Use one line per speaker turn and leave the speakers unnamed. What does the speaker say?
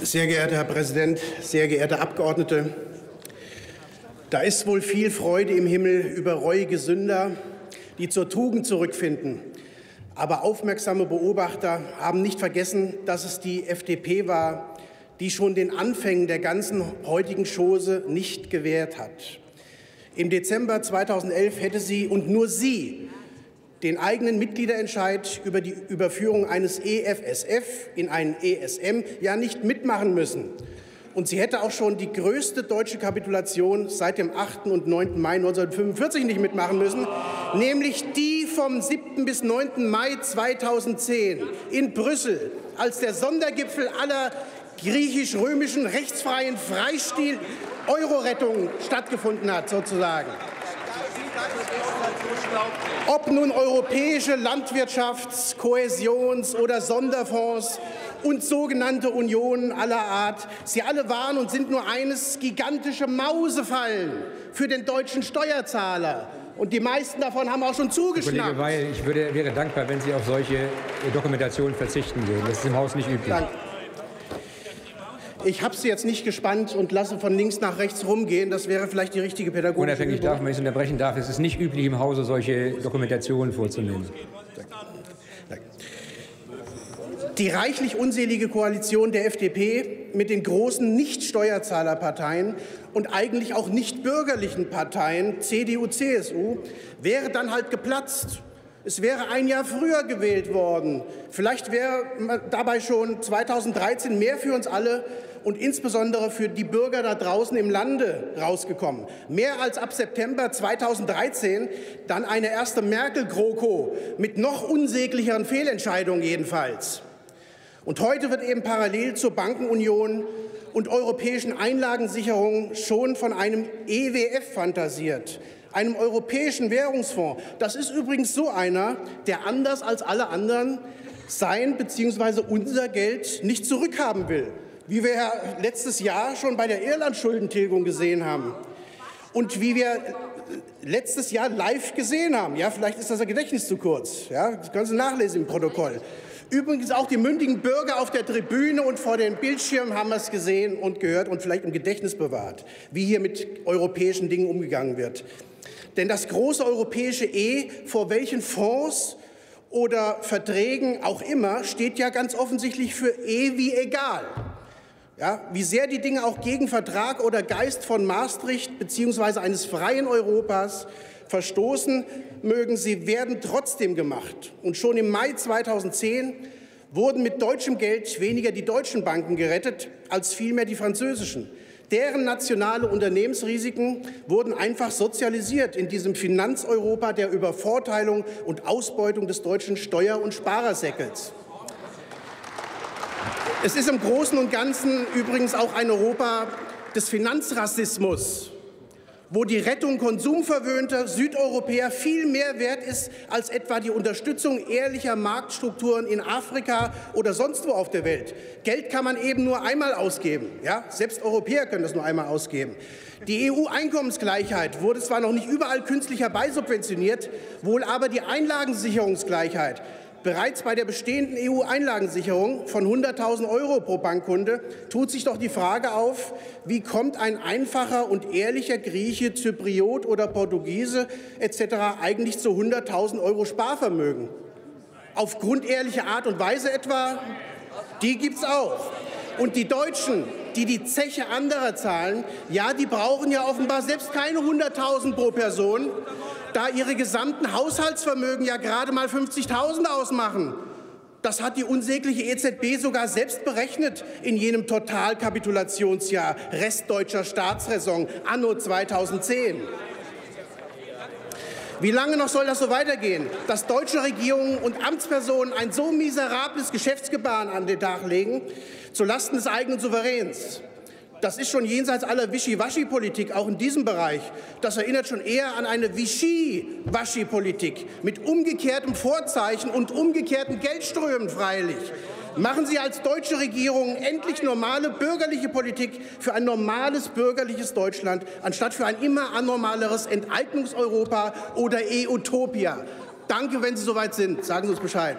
Sehr geehrter Herr Präsident, sehr geehrte Abgeordnete, da ist wohl viel Freude im Himmel über reuige Sünder, die zur Tugend zurückfinden. Aber aufmerksame Beobachter haben nicht vergessen, dass es die FDP war, die schon den Anfängen der ganzen heutigen Chose nicht gewährt hat. Im Dezember 2011 hätte sie und nur sie den eigenen Mitgliederentscheid über die Überführung eines EFSF in einen ESM ja nicht mitmachen müssen. Und sie hätte auch schon die größte deutsche Kapitulation seit dem 8. und 9. Mai 1945 nicht mitmachen müssen, nämlich die vom 7. bis 9. Mai 2010 in Brüssel, als der Sondergipfel aller griechisch-römischen rechtsfreien Freistil Euro-Rettung stattgefunden hat, sozusagen. Ob nun europäische Landwirtschafts-, Kohäsions- oder Sonderfonds und sogenannte Unionen aller Art, sie alle waren und sind nur eines gigantische Mausefallen für den deutschen Steuerzahler. Und die meisten davon haben auch schon zugeschnappt.
Kollege Weil, ich würde, wäre dankbar, wenn Sie auf solche Dokumentationen verzichten würden. Das ist im Haus nicht üblich. Danke.
Ich habe Sie jetzt nicht gespannt und lasse von links nach rechts rumgehen. Das wäre vielleicht die richtige pädagogische
Unabhängig davon, wenn ich es unterbrechen darf, es ist nicht üblich, im Hause solche Dokumentationen vorzunehmen.
Die reichlich unselige Koalition der FDP mit den großen Nicht-Steuerzahlerparteien und eigentlich auch nicht bürgerlichen Parteien CDU, CSU wäre dann halt geplatzt. Es wäre ein Jahr früher gewählt worden. Vielleicht wäre dabei schon 2013 mehr für uns alle und insbesondere für die Bürger da draußen im Lande rausgekommen. Mehr als ab September 2013 dann eine erste Merkel-GroKo mit noch unsäglicheren Fehlentscheidungen jedenfalls. Und heute wird eben parallel zur Bankenunion und europäischen Einlagensicherung schon von einem EWF fantasiert, einem europäischen Währungsfonds. Das ist übrigens so einer, der anders als alle anderen sein bzw. unser Geld nicht zurückhaben will wie wir letztes Jahr schon bei der Irland-Schuldentilgung gesehen haben und wie wir letztes Jahr live gesehen haben. Ja, vielleicht ist das Gedächtnis zu kurz. Ja, das können Sie nachlesen im Protokoll. Übrigens auch die mündigen Bürger auf der Tribüne und vor den Bildschirmen haben es gesehen und gehört und vielleicht im Gedächtnis bewahrt, wie hier mit europäischen Dingen umgegangen wird. Denn das große europäische E, vor welchen Fonds oder Verträgen auch immer, steht ja ganz offensichtlich für E wie egal. Ja, wie sehr die Dinge auch gegen Vertrag oder Geist von Maastricht bzw. eines freien Europas verstoßen mögen, sie werden trotzdem gemacht. Und schon im Mai 2010 wurden mit deutschem Geld weniger die deutschen Banken gerettet als vielmehr die französischen. Deren nationale Unternehmensrisiken wurden einfach sozialisiert in diesem Finanzeuropa der Übervorteilung und Ausbeutung des deutschen Steuer- und Sparersäckels. Es ist im Großen und Ganzen übrigens auch ein Europa des Finanzrassismus, wo die Rettung konsumverwöhnter Südeuropäer viel mehr wert ist als etwa die Unterstützung ehrlicher Marktstrukturen in Afrika oder sonst wo auf der Welt. Geld kann man eben nur einmal ausgeben. Ja? Selbst Europäer können das nur einmal ausgeben. Die EU-Einkommensgleichheit wurde zwar noch nicht überall künstlich herbeisubventioniert, wohl aber die Einlagensicherungsgleichheit Bereits bei der bestehenden EU-Einlagensicherung von 100.000 Euro pro Bankkunde tut sich doch die Frage auf, wie kommt ein einfacher und ehrlicher Grieche, Zypriot oder Portugiese etc. eigentlich zu 100.000 Euro Sparvermögen? Aufgrund ehrlicher Art und Weise etwa? Die gibt es auch. Und die Deutschen, die die Zeche anderer zahlen, ja, die brauchen ja offenbar selbst keine 100.000 pro Person, da ihre gesamten Haushaltsvermögen ja gerade mal 50.000 ausmachen. Das hat die unsägliche EZB sogar selbst berechnet in jenem Totalkapitulationsjahr restdeutscher Staatsräson anno 2010. Wie lange noch soll das so weitergehen, dass deutsche Regierungen und Amtspersonen ein so miserables Geschäftsgebaren an den Tag legen, zulasten des eigenen Souveräns? Das ist schon jenseits aller Wischiwaschi-Politik, auch in diesem Bereich. Das erinnert schon eher an eine Wischi-Waschi-Politik mit umgekehrtem Vorzeichen und umgekehrten Geldströmen freilich. Machen Sie als deutsche Regierung endlich normale bürgerliche Politik für ein normales bürgerliches Deutschland, anstatt für ein immer anormaleres Enteignungseuropa oder E-Utopia. Danke, wenn Sie soweit sind. Sagen Sie uns Bescheid.